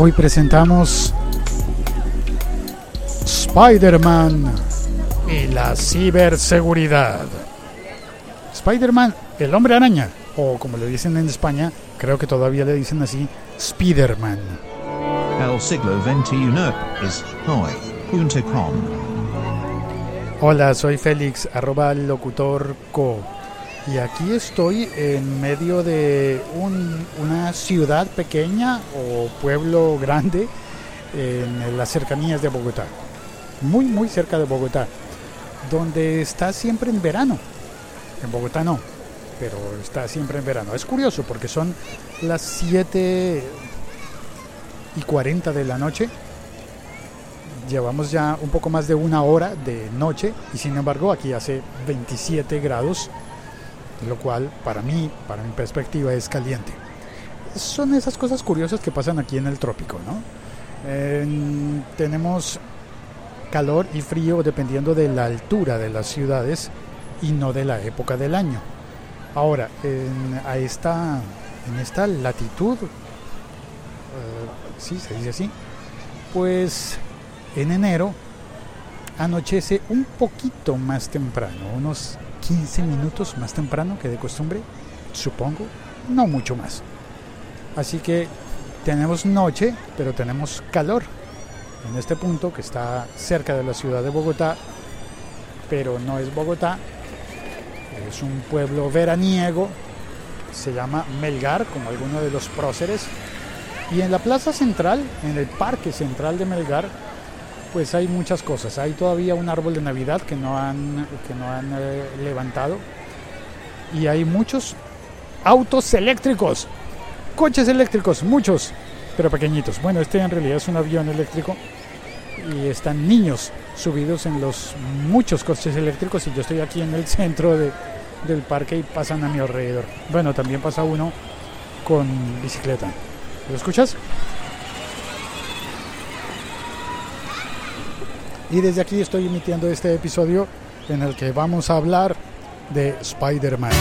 Hoy presentamos Spider-Man y la ciberseguridad. Spider-Man, el hombre araña, o como le dicen en España, creo que todavía le dicen así, Spider-Man. El siglo XXI es hoy.com. Hola, soy Félix, arroba locutor co. Y aquí estoy en medio de un- una ciudad pequeña o pueblo grande en las cercanías de Bogotá. Muy, muy cerca de Bogotá. Donde está siempre en verano. En Bogotá no, pero está siempre en verano. Es curioso porque son las 7 y 40 de la noche. Llevamos ya un poco más de una hora de noche y sin embargo aquí hace 27 grados lo cual para mí, para mi perspectiva, es caliente. Son esas cosas curiosas que pasan aquí en el trópico, ¿no? En- tenemos calor y frío dependiendo de la altura de las ciudades y no de la época del año. Ahora, en, a esta, en esta latitud, eh, sí, se dice así, pues en enero anochece un poquito más temprano, unos 15 minutos más temprano que de costumbre, supongo, no mucho más. Así que tenemos noche, pero tenemos calor en este punto que está cerca de la ciudad de Bogotá, pero no es Bogotá, es un pueblo veraniego, se llama Melgar, como alguno de los próceres, y en la plaza central, en el parque central de Melgar, pues hay muchas cosas. Hay todavía un árbol de Navidad que no han, que no han eh, levantado. Y hay muchos autos eléctricos. Coches eléctricos, muchos, pero pequeñitos. Bueno, este en realidad es un avión eléctrico. Y están niños subidos en los muchos coches eléctricos. Y yo estoy aquí en el centro de- del parque y pasan a mi alrededor. Bueno, también pasa uno con bicicleta. ¿Lo escuchas? Y desde aquí estoy emitiendo este episodio en el que vamos a hablar de Spider-Man.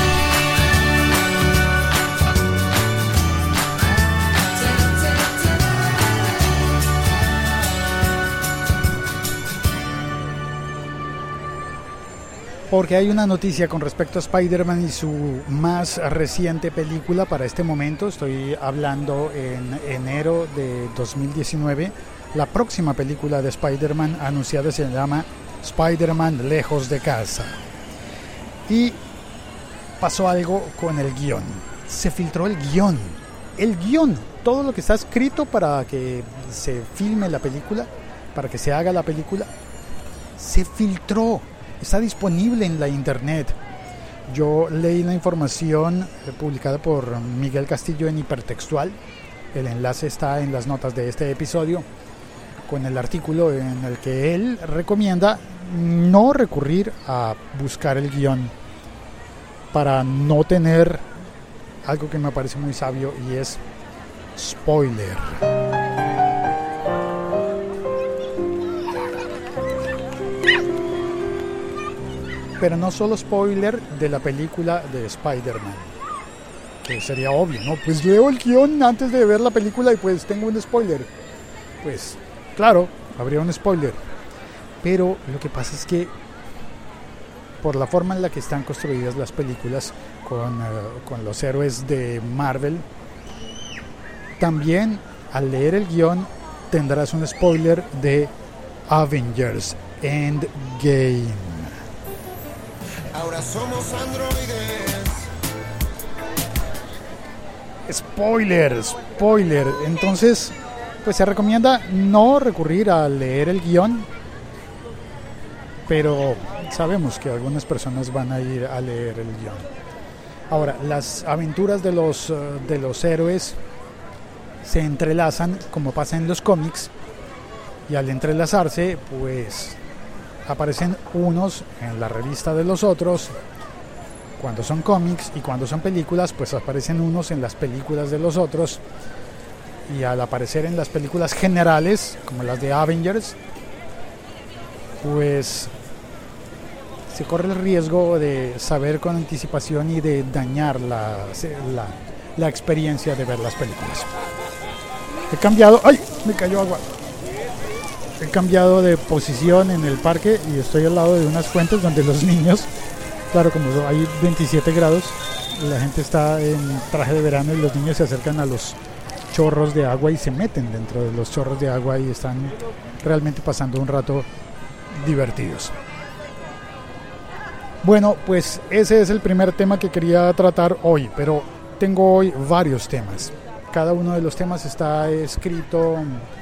Porque hay una noticia con respecto a Spider-Man y su más reciente película para este momento. Estoy hablando en enero de 2019. La próxima película de Spider-Man anunciada se llama Spider-Man Lejos de Casa. Y pasó algo con el guion. Se filtró el guion. El guion, todo lo que está escrito para que se filme la película, para que se haga la película, se filtró. Está disponible en la internet. Yo leí la información eh, publicada por Miguel Castillo en Hipertextual. El enlace está en las notas de este episodio con el artículo en el que él recomienda no recurrir a buscar el guion para no tener algo que me parece muy sabio y es spoiler. Pero no solo spoiler de la película de Spider-Man, que sería obvio, ¿no? Pues leo el guion antes de ver la película y pues tengo un spoiler. Pues claro, habría un spoiler. Pero lo que pasa es que por la forma en la que están construidas las películas con, eh, con los héroes de Marvel, también al leer el guion tendrás un spoiler de Avengers Endgame. Ahora somos androides. Spoiler, spoiler. Entonces, pues se recomienda no recurrir a leer el guion, pero sabemos que algunas personas van a ir a leer el guion. Ahora, las aventuras de los, eh, de los héroes se entrelazan como pasa en los cómics y al entrelazarse, pues aparecen unos en la revista de los otros cuando son cómics y cuando son películas, pues aparecen unos en las películas de los otros. Y al aparecer en las películas generales, como las de Avengers, pues se corre el riesgo de saber con anticipación y de dañar la, la, experiencia de ver las películas. He cambiado. ¡Ay! Me cayó agua. He cambiado de posición en el parque y estoy al lado de unas fuentes donde los niños, claro, como hay 27 grados, la gente está en traje de verano y los niños se acercan a los chorros de agua y se meten dentro de los chorros de agua y están realmente pasando un rato divertidos. Bueno, pues ese es el primer tema que quería tratar hoy, pero tengo hoy varios temas. Cada uno de los temas está escrito,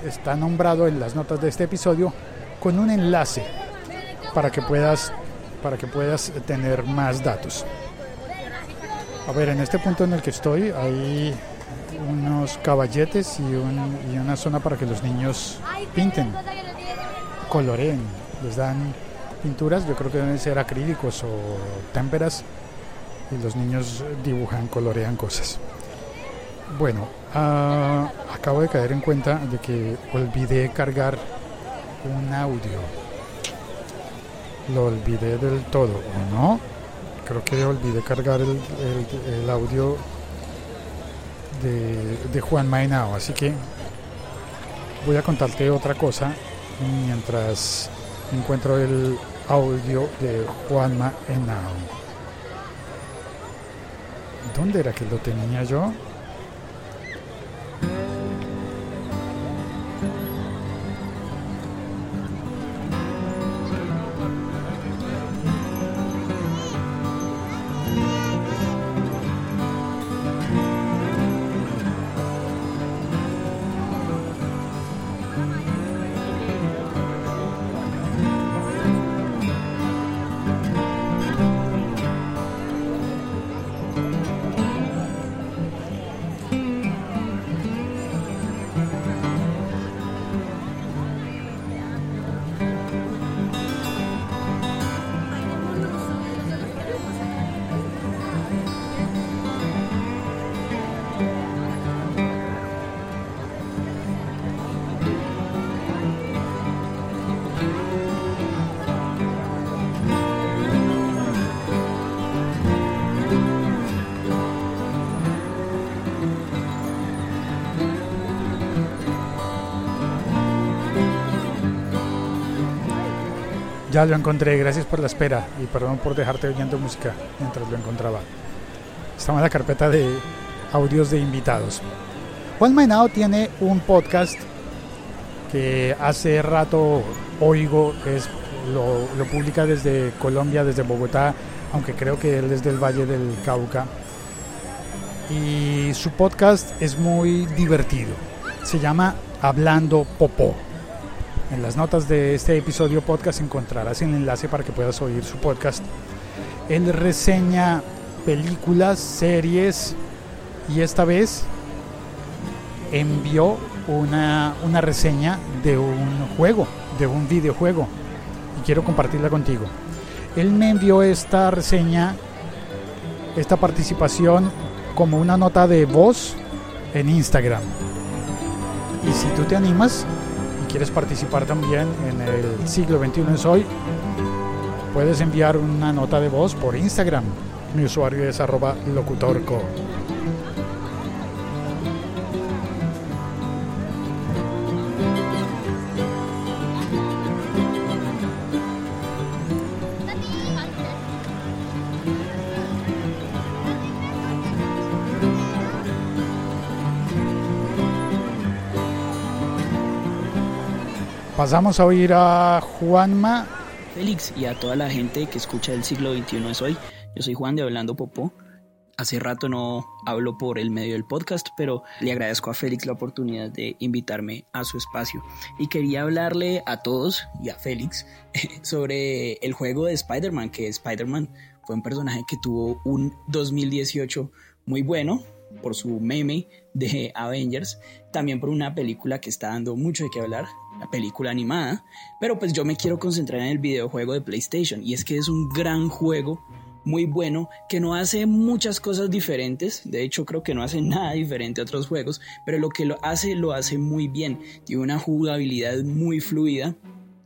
está nombrado en las notas de este episodio con un enlace para que puedas para que puedas tener más datos. A ver, en este punto en el que estoy hay unos caballetes y, y una zona para que los niños pinten, coloreen, les dan pinturas, yo creo que deben ser acrílicos o témperas y los niños dibujan, colorean cosas. Bueno, ah, acabo de caer en cuenta de que olvidé cargar un audio. Lo olvidé del todo, ¿o no? Creo que olvidé cargar el, audio de, Juan Mainao, así que voy a contarte otra cosa mientras encuentro el audio de Juanma Henao. ¿Dónde era que lo tenía yo? Ya lo encontré, gracias por la espera y perdón por dejarte oyendo música mientras lo encontraba. Estamos en la carpeta de audios de invitados. Juan Mainao tiene un podcast que hace rato oigo, es, lo, lo publica desde Colombia, desde Bogotá, aunque creo que él es del Valle del Cauca. Y su podcast es muy divertido. Se llama Hablando Popó. En las notas de este episodio podcast encontrarás el enlace para que puedas oír su podcast. Él reseña películas, series y esta vez envió una, una reseña de un juego, de un videojuego y quiero compartirla contigo. Él me envió esta reseña, esta participación como una nota de voz en Instagram. Y si tú te animas, quieres participar también en el siglo XXI es hoy, puedes enviar una nota de voz por Instagram. Mi usuario es arroba locutorco. Pasamos a oír a Juanma. Félix y a toda la gente que escucha el siglo XXI es hoy. Yo soy Juan de Hablando Popó. Hace rato no hablo por el medio del podcast, pero le agradezco a Félix la oportunidad de invitarme a su espacio. Y quería hablarle a todos y a Félix sobre el juego de Spider-Man, que Spider-Man fue un personaje que tuvo un 2018 muy bueno por su meme de Avengers, también por una película que está dando mucho de qué hablar, la película animada, pero pues yo me quiero concentrar en el videojuego de PlayStation y es que es un gran juego muy bueno que no hace muchas cosas diferentes, de hecho creo que no hace nada diferente a otros juegos, pero lo que lo hace lo hace muy bien, tiene una jugabilidad muy fluida,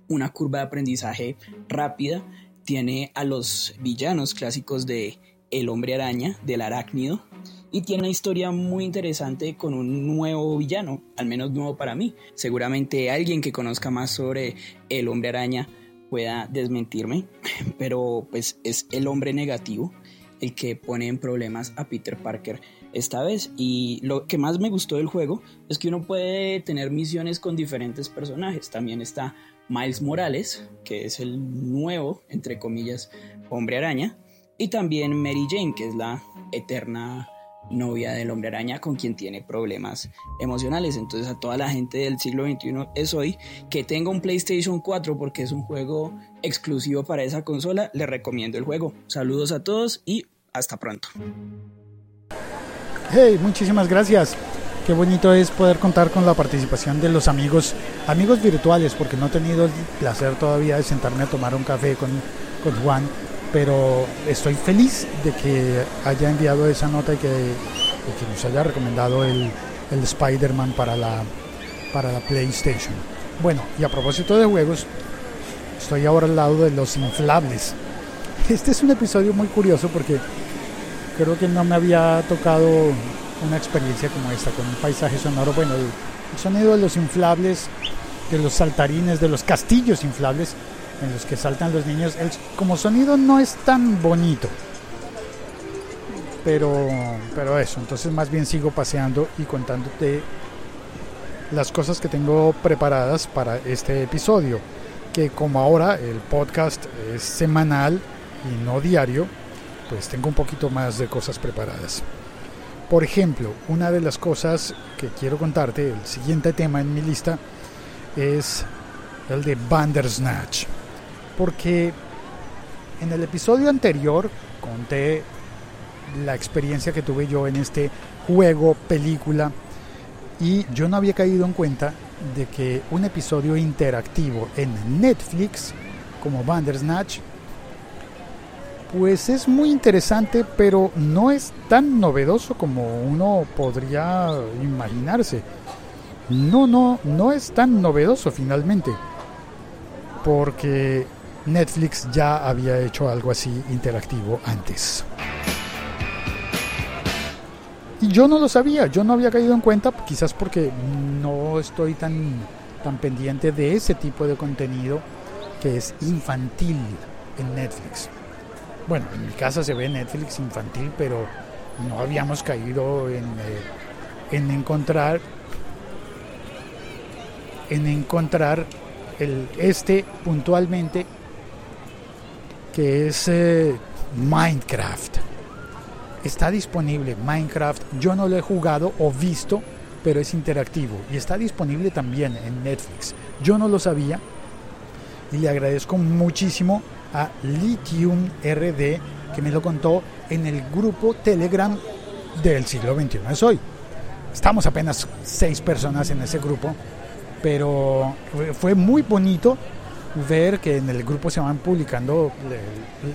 una curva de aprendizaje rápida, tiene a los villanos clásicos de El hombre araña, del arácnido, y tiene una historia muy interesante con un nuevo villano, al menos nuevo para mí. Seguramente alguien que conozca más sobre el hombre araña pueda desmentirme, pero pues es el hombre negativo el que pone en problemas a Peter Parker esta vez. Y lo que más me gustó del juego es que uno puede tener misiones con diferentes personajes. También está Miles Morales, que es el nuevo, entre comillas, hombre araña. Y también Mary Jane, que es la eterna novia del hombre araña con quien tiene problemas emocionales. Entonces a toda la gente del siglo XXI es hoy que tenga un PlayStation 4 porque es un juego exclusivo para esa consola, le recomiendo el juego. Saludos a todos y hasta pronto. Hey, muchísimas gracias. Qué bonito es poder contar con la participación de los amigos, amigos virtuales, porque no he tenido el placer todavía de sentarme a tomar un café con, con Juan pero estoy feliz de que haya enviado esa nota y que, nos haya recomendado el, el Spider-Man para la, para la PlayStation. Bueno, y a propósito de juegos, estoy ahora al lado de los inflables. Este es un episodio muy curioso porque creo que no me había tocado una experiencia como esta, con un paisaje sonoro. Bueno, el, el sonido de los inflables, de los saltarines, de los castillos inflables, en los que saltan los niños. El, como sonido no es tan bonito. Pero, pero eso, entonces más bien sigo paseando y contándote las cosas que tengo preparadas para este episodio. Que como ahora el podcast es semanal y no diario, pues tengo un poquito más de cosas preparadas. Por ejemplo, una de las cosas que quiero contarte, el siguiente tema en mi lista, es el de Bandersnatch porque en el episodio anterior conté la experiencia que tuve yo en este juego, película, y yo no había caído en cuenta de que un episodio interactivo en Netflix, como Bandersnatch, pues es muy interesante, pero no es tan novedoso como uno podría imaginarse. No, no, no es tan novedoso finalmente. Porque Netflix ya había hecho algo así interactivo antes. Y yo no lo sabía, yo no había caído en cuenta, quizás porque no estoy tan, tan pendiente de ese tipo de contenido que es infantil en Netflix. Bueno, en mi casa se ve Netflix infantil, pero no habíamos caído en, eh, en encontrar en encontrar el, este puntualmente que es eh, Minecraft. Está disponible Minecraft, yo no lo he jugado o visto, pero es interactivo y está disponible también en Netflix. Yo no lo sabía y le agradezco muchísimo a Lithium RD que me lo contó en el grupo Telegram del siglo XXI es hoy. Estamos apenas seis personas en ese grupo, pero fue muy bonito ver que en el grupo se van publicando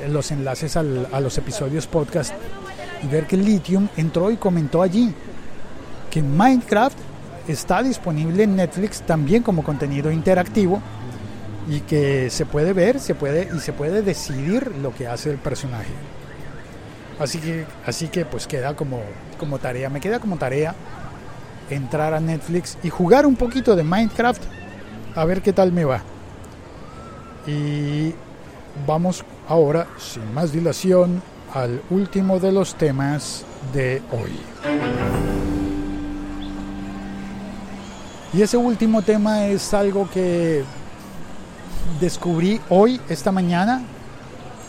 los enlaces a los episodios podcast y ver que Lithium entró y comentó allí que Minecraft está disponible en Netflix también como contenido interactivo y que se puede ver, se puede y se puede decidir lo que hace el personaje. Así que así que pues queda como como tarea, me queda como tarea entrar a Netflix y jugar un poquito de Minecraft a ver qué tal me va. Y vamos ahora, sin más dilación, al último de los temas de hoy. Y ese último tema es algo que descubrí hoy, esta mañana.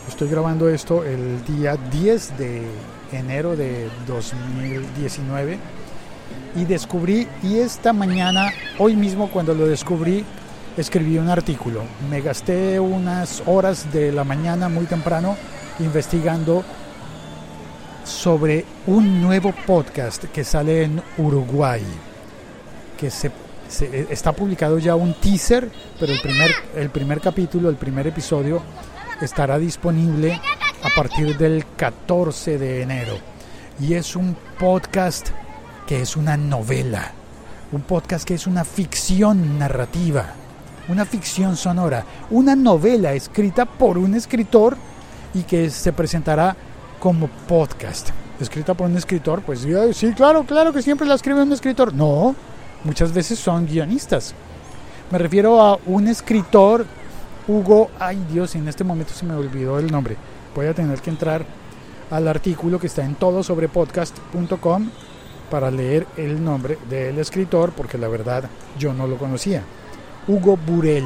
Estoy grabando esto el día 10 de enero de 2019. Y descubrí, y esta mañana, hoy mismo cuando lo descubrí, escribí un artículo. Me gasté unas horas de la mañana muy temprano investigando sobre un nuevo podcast que sale en Uruguay, que se, está publicado ya un teaser, pero el primer, el primer capítulo, el primer episodio estará disponible a partir del 14 de enero. Y es un podcast que es una novela, un podcast que es una ficción narrativa una ficción sonora, una novela escrita por un escritor y que se presentará como podcast. escrita por un escritor, pues sí, claro, claro que siempre la escribe un escritor. No, muchas veces son guionistas. Me refiero a un escritor, Hugo, ay Dios, en este momento se me olvidó el nombre. Voy a tener que entrar al artículo que está en todosobrepodcast.com para leer el nombre del escritor, porque la verdad yo no lo conocía. Hugo Burel.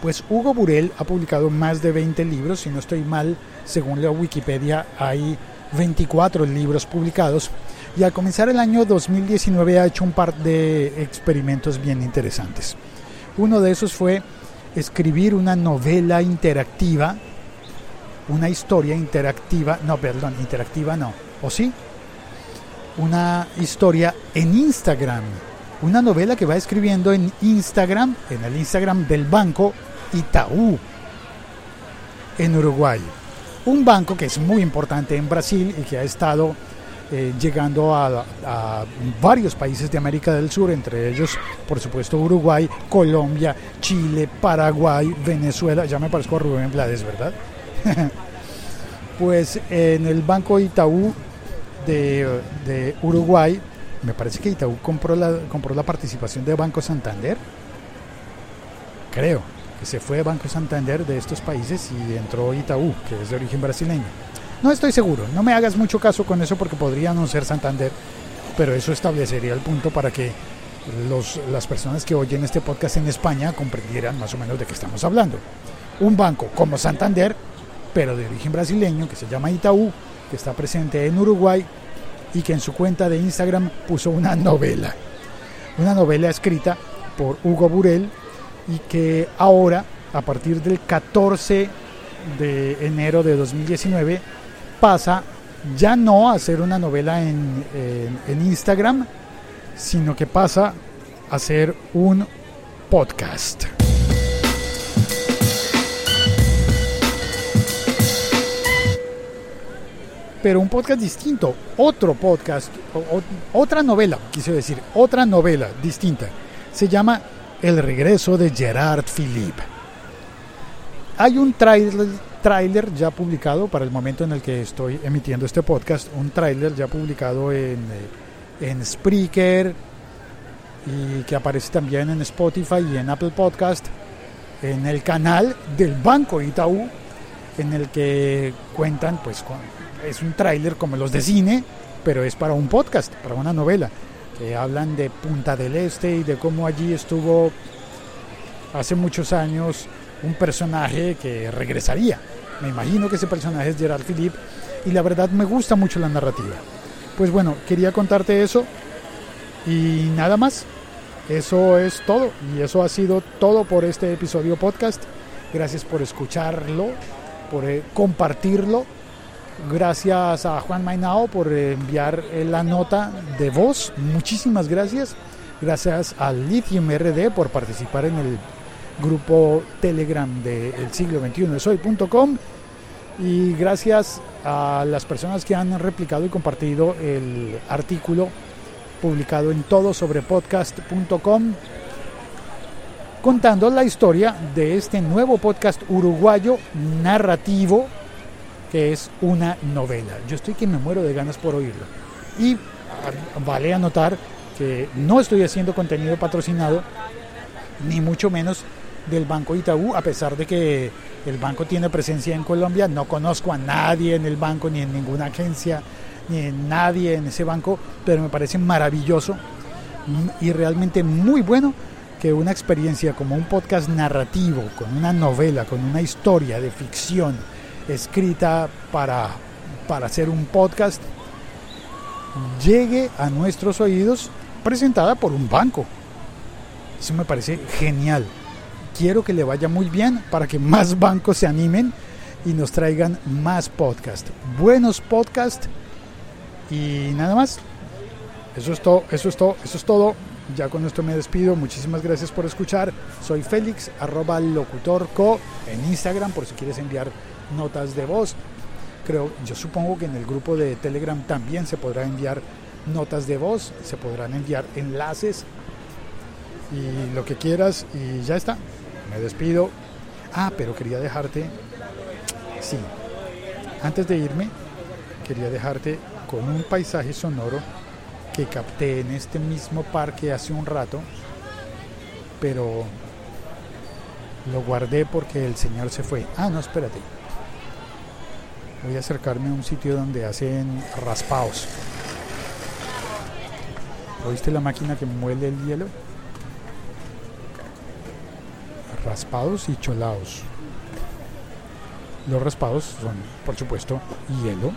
Pues Hugo Burel ha publicado más de 20 libros, si no estoy mal, según la Wikipedia hay 24 libros publicados y al comenzar el año 2019 ha hecho un par de experimentos bien interesantes. Uno de esos fue escribir una novela interactiva, una historia interactiva, no, perdón, interactiva no, ¿o sí? Una historia en Instagram, una novela que va escribiendo en Instagram, en el Instagram del banco Itaú, en Uruguay. Un banco que es muy importante en Brasil y que ha estado eh, llegando a, varios países de América del Sur, entre ellos, por supuesto, Uruguay, Colombia, Chile, Paraguay, Venezuela. Ya me parezco a Rubén Blades, ¿verdad? pues en el Banco Itaú de, de, Uruguay, me parece que Itaú compró la, participación de Banco Santander. Creo que se fue Banco Santander de estos países y entró Itaú, que es de origen brasileño. No estoy seguro, no me hagas mucho caso con eso porque podría no ser Santander, pero eso establecería el punto para que las personas que oyen este podcast en España comprendieran más o menos de qué estamos hablando. Un banco como Santander, pero de origen brasileño, que se llama Itaú, que está presente en Uruguay y que en su cuenta de Instagram puso una novela. Una novela escrita por Hugo Burel y que ahora, a partir del 14 de enero de 2019, pasa ya no a ser una novela en, en, Instagram, sino que pasa a ser un podcast. Pero un podcast distinto, otro podcast, otra novela, quise decir, otra novela distinta. Se llama El regreso de Gerard Philippe. Hay un trailer tráiler ya publicado para el momento en el que estoy emitiendo este podcast, un tráiler ya publicado en, en Spreaker y que aparece también en Spotify y en Apple Podcast, en el canal del Banco Itaú, en el que cuentan, pues con, es un tráiler como los de cine, pero es para un podcast, para una novela, que hablan de Punta del Este y de cómo allí estuvo hace muchos años un personaje que regresaría. Me imagino que ese personaje es Gerard Philippe y la verdad me gusta mucho la narrativa. Pues bueno, quería contarte eso y nada más. Eso es todo y eso ha sido todo por este episodio podcast. Gracias por escucharlo, por eh, compartirlo. Gracias a Juan Mainao por enviar la nota de voz. Muchísimas gracias. Gracias a Lithium RD por participar en el grupo Telegram del de siglo XXI de soy.com y gracias a las personas que han replicado y compartido el artículo publicado en todo sobre podcast.com contando la historia de este nuevo podcast uruguayo narrativo que es una novela. Yo estoy que me muero de ganas por oírlo. Y vale anotar que no estoy haciendo contenido patrocinado, ni mucho menos del Banco Itaú, a pesar de que el banco tiene presencia en Colombia. No conozco a nadie en el banco, ni en ninguna agencia, ni en nadie en ese banco, pero me parece maravilloso y realmente muy bueno que una experiencia como un podcast narrativo, con una novela, con una historia de ficción escrita para, para hacer un podcast, llegue a nuestros oídos presentada por un banco. Eso me parece genial quiero que le vaya muy bien para que más bancos se animen y nos traigan más podcast. Buenos podcast y nada más. Eso es todo, eso es todo, eso es todo. Ya con esto me despido. Muchísimas gracias por escuchar. Soy Félix, arroba locutorco en Instagram por si quieres enviar notas de voz. Creo, yo supongo que en el grupo de Telegram también se podrá enviar notas de voz, se podrán enviar enlaces y lo que quieras y ya está me despido. Ah, pero quería dejarte, sí, antes de irme, quería dejarte con un paisaje sonoro que capté en este mismo parque hace un rato, pero lo guardé porque el señor se fue. Ah, no, espérate. Voy a acercarme a un sitio donde hacen raspados. ¿Oíste la máquina que muele el hielo? Raspados y cholados. Los raspados son, por supuesto, hielo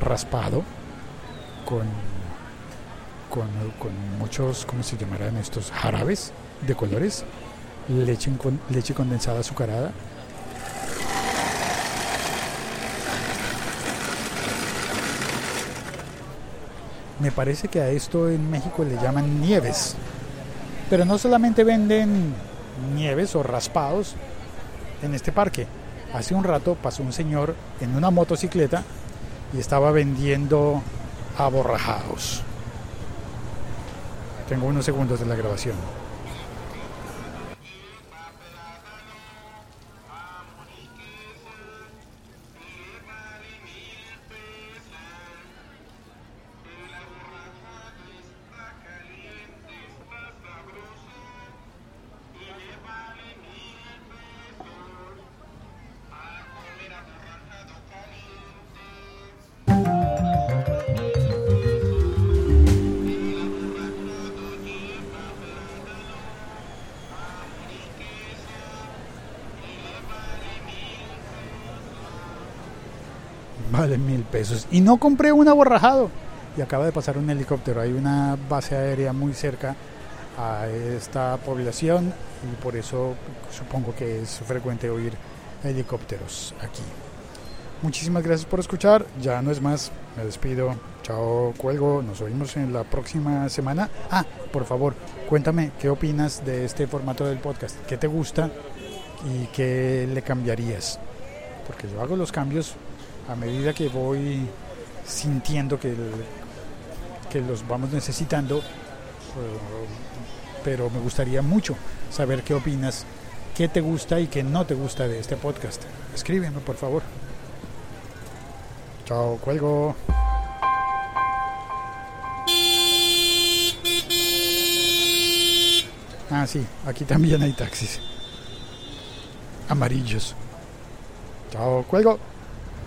raspado con, con, muchos, ¿cómo se llamarán estos? Jarabes de colores, leche, leche condensada azucarada. Me parece que a esto en México le llaman nieves. Pero no solamente venden nieves o raspados en este parque. Hace un rato pasó un señor en una motocicleta y estaba vendiendo aborrajados. Tengo unos segundos de la grabación. Vale mil pesos. Y no compré un aborrajado. Y acaba de pasar un helicóptero. Hay una base aérea muy cerca a esta población y por eso supongo que es frecuente oír helicópteros aquí. Muchísimas gracias por escuchar. Ya no es más. Me despido. Chao, cuelgo. Nos oímos en la próxima semana. Ah, por favor, cuéntame qué opinas de este formato del podcast. ¿Qué te gusta y qué le cambiarías? Porque yo hago los cambios a medida que voy sintiendo que, que los vamos necesitando, eh, pero me gustaría mucho saber qué opinas, qué te gusta y qué no te gusta de este podcast. Escríbeme, por favor. Chao, cuelgo. Ah, sí, aquí también hay taxis. Amarillos. Chao, cuelgo.